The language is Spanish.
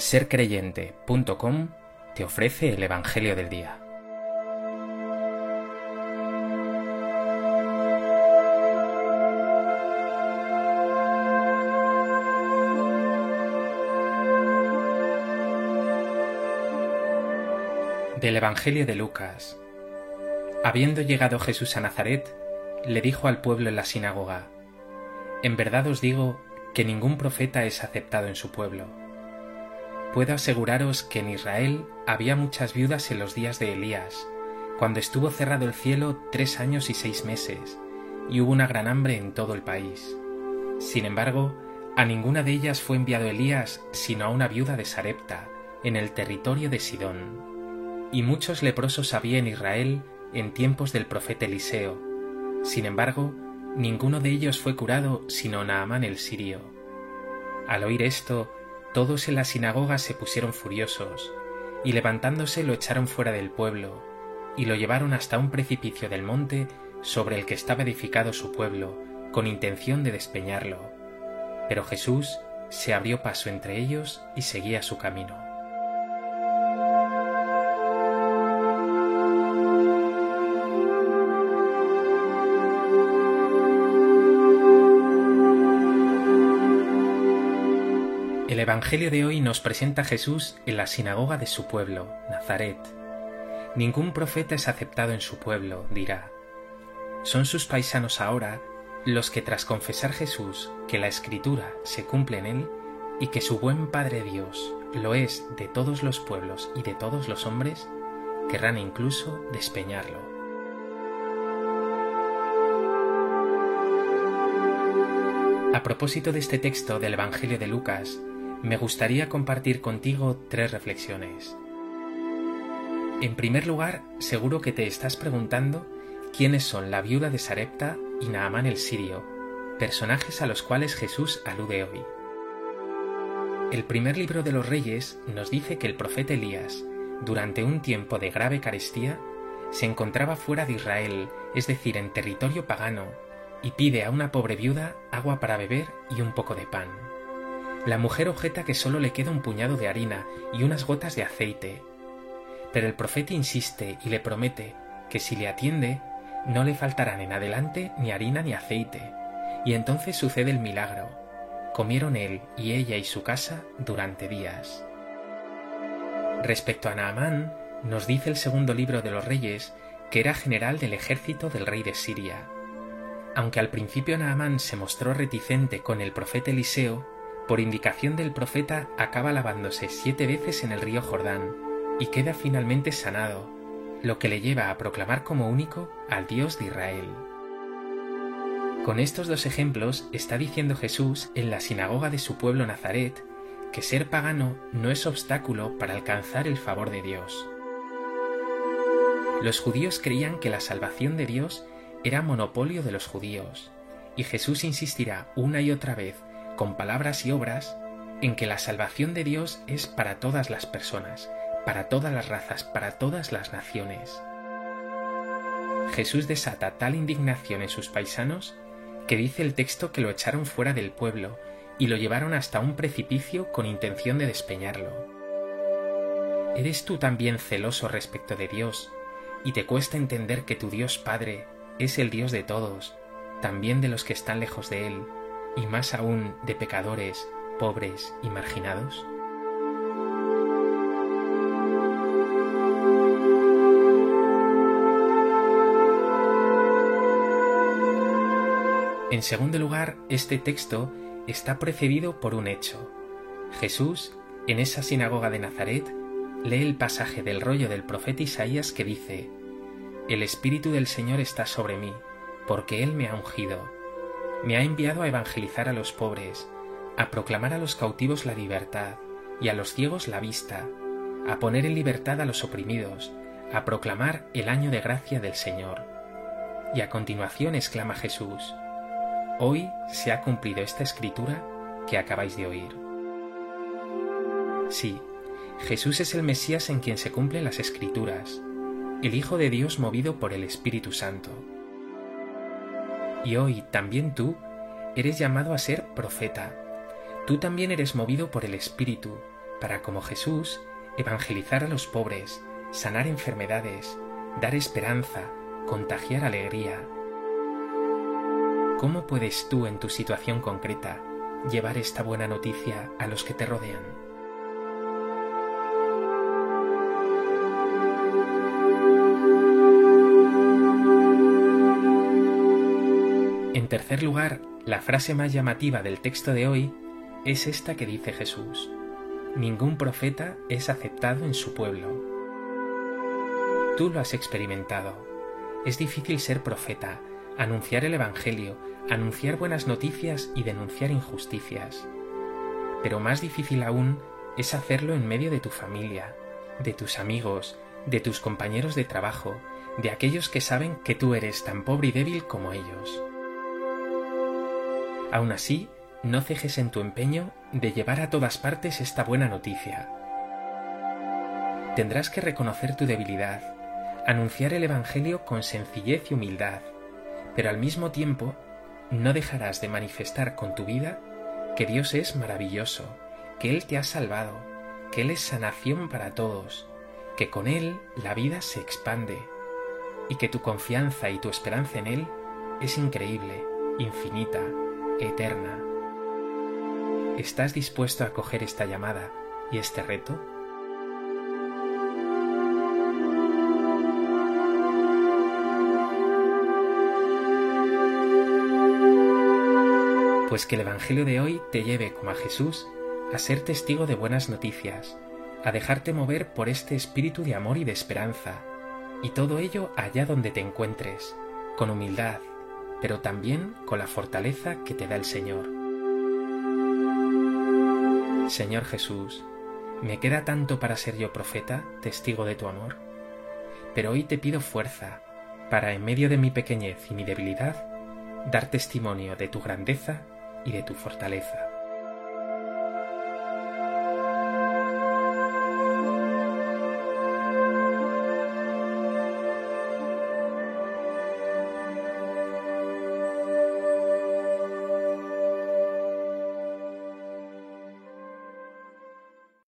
sercreyente.com te ofrece el Evangelio del Día. Del Evangelio de Lucas. Habiendo llegado Jesús a Nazaret, le dijo al pueblo en la sinagoga, En verdad os digo que ningún profeta es aceptado en su pueblo. Puedo aseguraros que en Israel había muchas viudas en los días de Elías, cuando estuvo cerrado el cielo tres años y seis meses, y hubo una gran hambre en todo el país. Sin embargo, a ninguna de ellas fue enviado Elías, sino a una viuda de Sarepta, en el territorio de Sidón. Y muchos leprosos había en Israel en tiempos del profeta Eliseo. Sin embargo, ninguno de ellos fue curado, sino Naamán el sirio. Al oír esto, todos en la sinagoga se pusieron furiosos, y levantándose lo echaron fuera del pueblo, y lo llevaron hasta un precipicio del monte sobre el que estaba edificado su pueblo, con intención de despeñarlo. Pero Jesús se abrió paso entre ellos y seguía su camino. Evangelio de hoy nos presenta a Jesús en la sinagoga de su pueblo, Nazaret. Ningún profeta es aceptado en su pueblo, dirá. Son sus paisanos ahora los que tras confesar Jesús que la escritura se cumple en él y que su buen Padre Dios lo es de todos los pueblos y de todos los hombres, querrán incluso despeñarlo. A propósito de este texto del Evangelio de Lucas, me gustaría compartir contigo tres reflexiones. En primer lugar, seguro que te estás preguntando quiénes son la viuda de Sarepta y Naamán el sirio, personajes a los cuales Jesús alude hoy. El primer libro de los Reyes nos dice que el profeta Elías, durante un tiempo de grave carestía, se encontraba fuera de Israel, es decir, en territorio pagano, y pide a una pobre viuda agua para beber y un poco de pan. La mujer objeta que solo le queda un puñado de harina y unas gotas de aceite. Pero el profeta insiste y le promete que si le atiende, no le faltarán en adelante ni harina ni aceite. Y entonces sucede el milagro. Comieron él y ella y su casa durante días. Respecto a Naamán, nos dice el segundo libro de los reyes que era general del ejército del rey de Siria. Aunque al principio Naamán se mostró reticente con el profeta Eliseo, por indicación del profeta acaba lavándose siete veces en el río Jordán y queda finalmente sanado, lo que le lleva a proclamar como único al Dios de Israel. Con estos dos ejemplos está diciendo Jesús en la sinagoga de su pueblo Nazaret que ser pagano no es obstáculo para alcanzar el favor de Dios. Los judíos creían que la salvación de Dios era monopolio de los judíos, y Jesús insistirá una y otra vez con palabras y obras en que la salvación de Dios es para todas las personas, para todas las razas, para todas las naciones. Jesús desata tal indignación en sus paisanos que dice el texto que lo echaron fuera del pueblo y lo llevaron hasta un precipicio con intención de despeñarlo. ¿Eres tú también celoso respecto de Dios y te cuesta entender que tu Dios Padre es el Dios de todos, también de los que están lejos de Él, y más aún de pecadores, pobres y marginados? En segundo lugar, este texto está precedido por un hecho. Jesús, en esa sinagoga de Nazaret, lee el pasaje del rollo del profeta Isaías que dice, El Espíritu del Señor está sobre mí, porque Él me ha ungido me ha enviado a evangelizar a los pobres, a proclamar a los cautivos la libertad y a los ciegos la vista, a poner en libertad a los oprimidos, a proclamar el año de gracia del Señor. Y a continuación exclama Jesús, Hoy se ha cumplido esta escritura que acabáis de oír. Sí, Jesús es el Mesías en quien se cumplen las escrituras, el Hijo de Dios movido por el Espíritu Santo. Y hoy también tú eres llamado a ser profeta. Tú también eres movido por el Espíritu para, como Jesús, evangelizar a los pobres, sanar enfermedades, dar esperanza, contagiar alegría. ¿Cómo puedes tú en tu situación concreta llevar esta buena noticia a los que te rodean? En tercer lugar, la frase más llamativa del texto de hoy es esta que dice Jesús. Ningún profeta es aceptado en su pueblo. Tú lo has experimentado. Es difícil ser profeta, anunciar el Evangelio, anunciar buenas noticias y denunciar injusticias. Pero más difícil aún es hacerlo en medio de tu familia, de tus amigos, de tus compañeros de trabajo, de aquellos que saben que tú eres tan pobre y débil como ellos. Aún así, no cejes en tu empeño de llevar a todas partes esta buena noticia. Tendrás que reconocer tu debilidad, anunciar el Evangelio con sencillez y humildad, pero al mismo tiempo no dejarás de manifestar con tu vida que Dios es maravilloso, que Él te ha salvado, que Él es sanación para todos, que con Él la vida se expande y que tu confianza y tu esperanza en Él es increíble, infinita, eterna. ¿Estás dispuesto a coger esta llamada y este reto? Pues que el Evangelio de hoy te lleve, como a Jesús, a ser testigo de buenas noticias, a dejarte mover por este espíritu de amor y de esperanza, y todo ello allá donde te encuentres, con humildad, pero también con la fortaleza que te da el Señor. Señor Jesús, me queda tanto para ser yo profeta, testigo de tu amor, pero hoy te pido fuerza para, en medio de mi pequeñez y mi debilidad, dar testimonio de tu grandeza y de tu fortaleza.